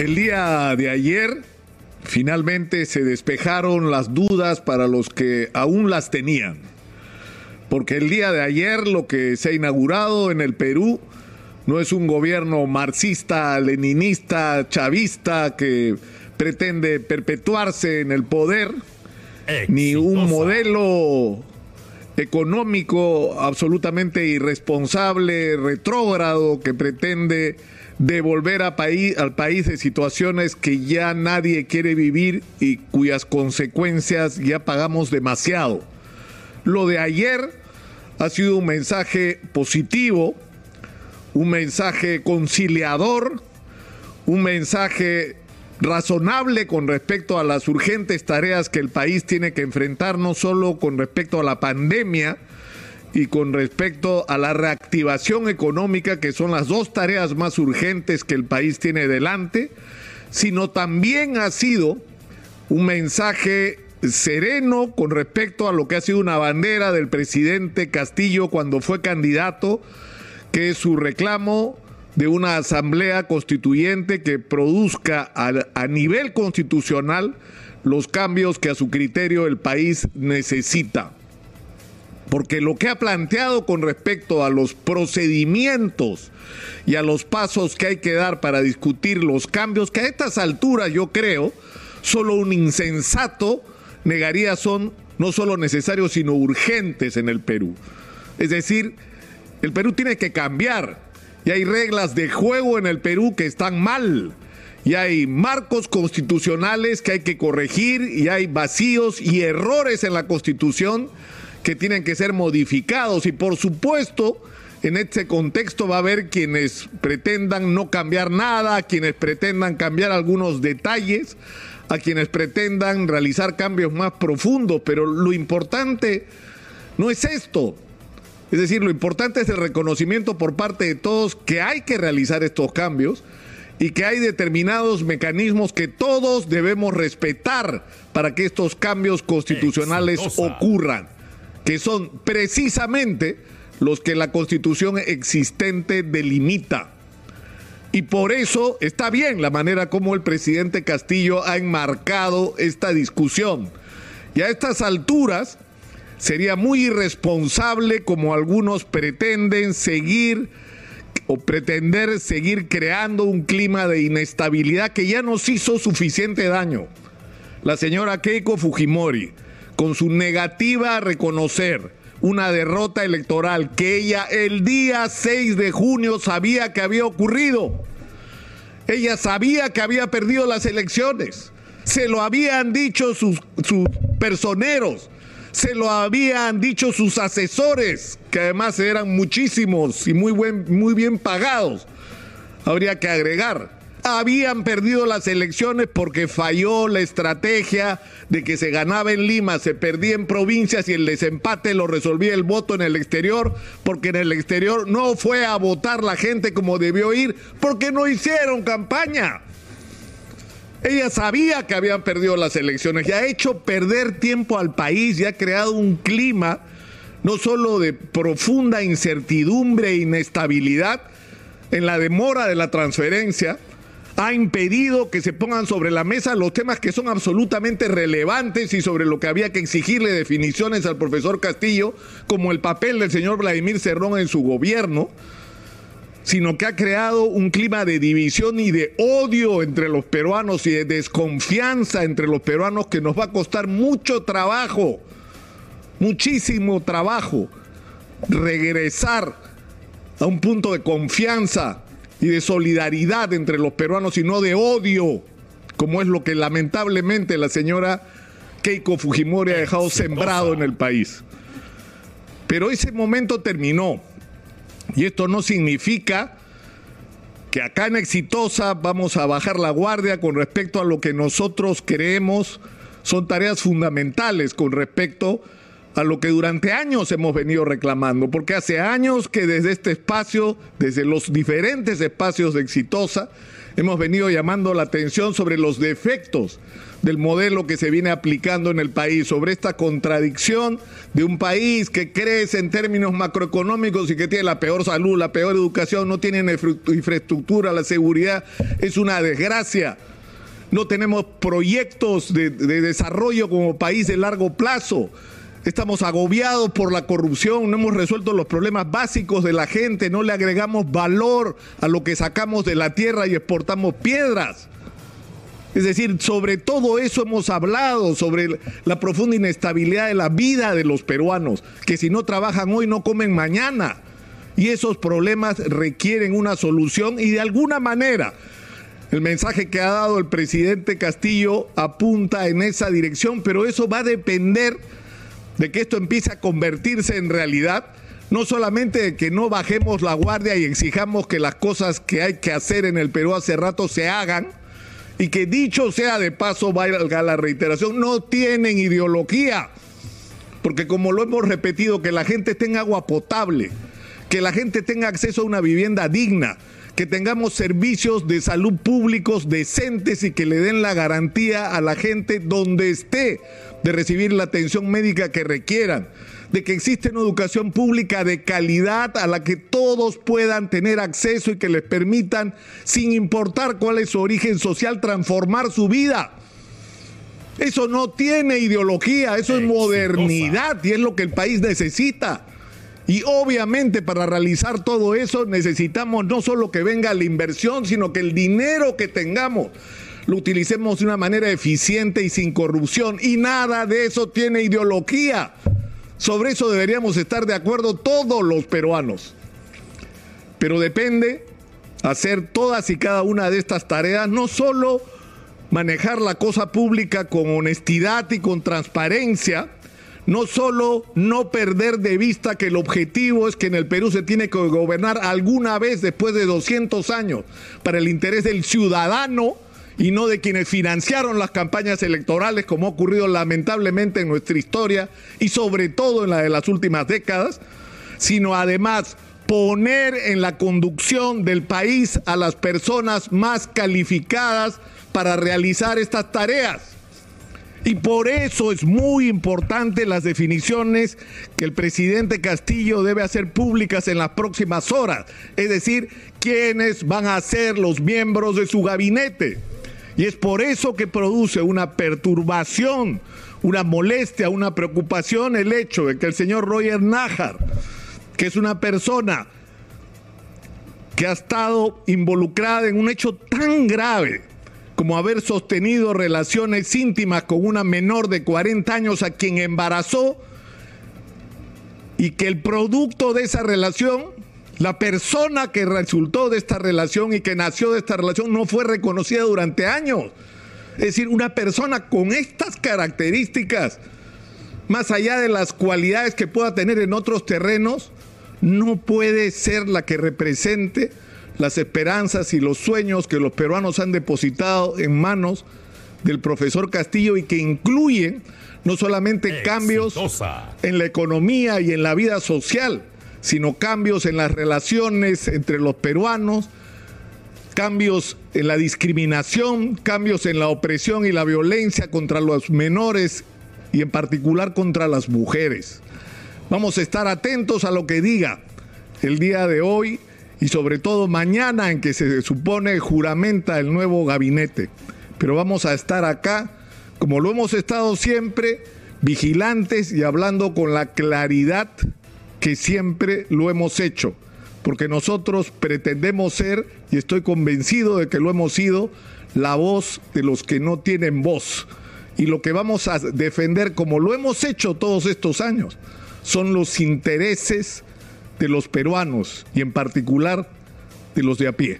El día de ayer finalmente se despejaron las dudas para los que aún las tenían. Porque el día de ayer lo que se ha inaugurado en el Perú no es un gobierno marxista, leninista, chavista que pretende perpetuarse en el poder, ni un modelo económico absolutamente irresponsable, retrógrado, que pretende devolver a país, al país de situaciones que ya nadie quiere vivir y cuyas consecuencias ya pagamos demasiado. Lo de ayer ha sido un mensaje positivo, un mensaje conciliador, un mensaje razonable con respecto a las urgentes tareas que el país tiene que enfrentar, no solo con respecto a la pandemia, y con respecto a la reactivación económica, que son las dos tareas más urgentes que el país tiene delante, sino también ha sido un mensaje sereno con respecto a lo que ha sido una bandera del presidente Castillo cuando fue candidato, que es su reclamo de una asamblea constituyente que produzca a, a nivel constitucional los cambios que a su criterio el país necesita porque lo que ha planteado con respecto a los procedimientos y a los pasos que hay que dar para discutir los cambios, que a estas alturas yo creo, solo un insensato negaría son no solo necesarios, sino urgentes en el Perú. Es decir, el Perú tiene que cambiar y hay reglas de juego en el Perú que están mal. Y hay marcos constitucionales que hay que corregir y hay vacíos y errores en la Constitución que tienen que ser modificados. Y por supuesto en este contexto va a haber quienes pretendan no cambiar nada, quienes pretendan cambiar algunos detalles, a quienes pretendan realizar cambios más profundos, pero lo importante no es esto. Es decir, lo importante es el reconocimiento por parte de todos que hay que realizar estos cambios y que hay determinados mecanismos que todos debemos respetar para que estos cambios constitucionales ocurran que son precisamente los que la constitución existente delimita. Y por eso está bien la manera como el presidente Castillo ha enmarcado esta discusión. Y a estas alturas sería muy irresponsable como algunos pretenden seguir o pretender seguir creando un clima de inestabilidad que ya nos hizo suficiente daño. La señora Keiko Fujimori, con su negativa a reconocer una derrota electoral que ella el día 6 de junio sabía que había ocurrido. Ella sabía que había perdido las elecciones. Se lo habían dicho sus, sus personeros. Se lo habían dicho sus asesores, que además eran muchísimos y muy, buen, muy bien pagados. Habría que agregar habían perdido las elecciones porque falló la estrategia de que se ganaba en Lima, se perdía en provincias y el desempate lo resolvía el voto en el exterior, porque en el exterior no fue a votar la gente como debió ir, porque no hicieron campaña. Ella sabía que habían perdido las elecciones y ha hecho perder tiempo al país y ha creado un clima no solo de profunda incertidumbre e inestabilidad en la demora de la transferencia, ha impedido que se pongan sobre la mesa los temas que son absolutamente relevantes y sobre lo que había que exigirle definiciones al profesor Castillo, como el papel del señor Vladimir Cerrón en su gobierno, sino que ha creado un clima de división y de odio entre los peruanos y de desconfianza entre los peruanos que nos va a costar mucho trabajo, muchísimo trabajo, regresar a un punto de confianza y de solidaridad entre los peruanos y no de odio, como es lo que lamentablemente la señora Keiko Fujimori ha dejado sembrado en el país. Pero ese momento terminó y esto no significa que acá en Exitosa vamos a bajar la guardia con respecto a lo que nosotros creemos son tareas fundamentales con respecto a a lo que durante años hemos venido reclamando, porque hace años que desde este espacio, desde los diferentes espacios de Exitosa, hemos venido llamando la atención sobre los defectos del modelo que se viene aplicando en el país, sobre esta contradicción de un país que crece en términos macroeconómicos y que tiene la peor salud, la peor educación, no tiene infraestructura, la seguridad, es una desgracia. No tenemos proyectos de, de desarrollo como país de largo plazo. Estamos agobiados por la corrupción, no hemos resuelto los problemas básicos de la gente, no le agregamos valor a lo que sacamos de la tierra y exportamos piedras. Es decir, sobre todo eso hemos hablado, sobre la profunda inestabilidad de la vida de los peruanos, que si no trabajan hoy no comen mañana. Y esos problemas requieren una solución y de alguna manera el mensaje que ha dado el presidente Castillo apunta en esa dirección, pero eso va a depender de que esto empiece a convertirse en realidad, no solamente de que no bajemos la guardia y exijamos que las cosas que hay que hacer en el Perú hace rato se hagan, y que dicho sea de paso, valga la reiteración, no tienen ideología. Porque como lo hemos repetido, que la gente tenga agua potable, que la gente tenga acceso a una vivienda digna, que tengamos servicios de salud públicos decentes y que le den la garantía a la gente donde esté de recibir la atención médica que requieran de que existe una educación pública de calidad a la que todos puedan tener acceso y que les permitan, sin importar cuál es su origen social, transformar su vida. Eso no tiene ideología, eso es modernidad y es lo que el país necesita. Y obviamente para realizar todo eso necesitamos no solo que venga la inversión, sino que el dinero que tengamos lo utilicemos de una manera eficiente y sin corrupción. Y nada de eso tiene ideología. Sobre eso deberíamos estar de acuerdo todos los peruanos. Pero depende hacer todas y cada una de estas tareas, no solo manejar la cosa pública con honestidad y con transparencia, no solo no perder de vista que el objetivo es que en el Perú se tiene que gobernar alguna vez después de 200 años para el interés del ciudadano, y no de quienes financiaron las campañas electorales, como ha ocurrido lamentablemente en nuestra historia y sobre todo en la de las últimas décadas, sino además poner en la conducción del país a las personas más calificadas para realizar estas tareas. Y por eso es muy importante las definiciones que el presidente Castillo debe hacer públicas en las próximas horas, es decir, quiénes van a ser los miembros de su gabinete. Y es por eso que produce una perturbación, una molestia, una preocupación el hecho de que el señor Roger Nájar, que es una persona que ha estado involucrada en un hecho tan grave como haber sostenido relaciones íntimas con una menor de 40 años a quien embarazó y que el producto de esa relación la persona que resultó de esta relación y que nació de esta relación no fue reconocida durante años. Es decir, una persona con estas características, más allá de las cualidades que pueda tener en otros terrenos, no puede ser la que represente las esperanzas y los sueños que los peruanos han depositado en manos del profesor Castillo y que incluyen no solamente cambios en la economía y en la vida social, sino cambios en las relaciones entre los peruanos, cambios en la discriminación, cambios en la opresión y la violencia contra los menores y en particular contra las mujeres. Vamos a estar atentos a lo que diga el día de hoy y sobre todo mañana en que se supone juramenta el nuevo gabinete. Pero vamos a estar acá, como lo hemos estado siempre, vigilantes y hablando con la claridad que siempre lo hemos hecho, porque nosotros pretendemos ser, y estoy convencido de que lo hemos sido, la voz de los que no tienen voz. Y lo que vamos a defender, como lo hemos hecho todos estos años, son los intereses de los peruanos y en particular de los de a pie.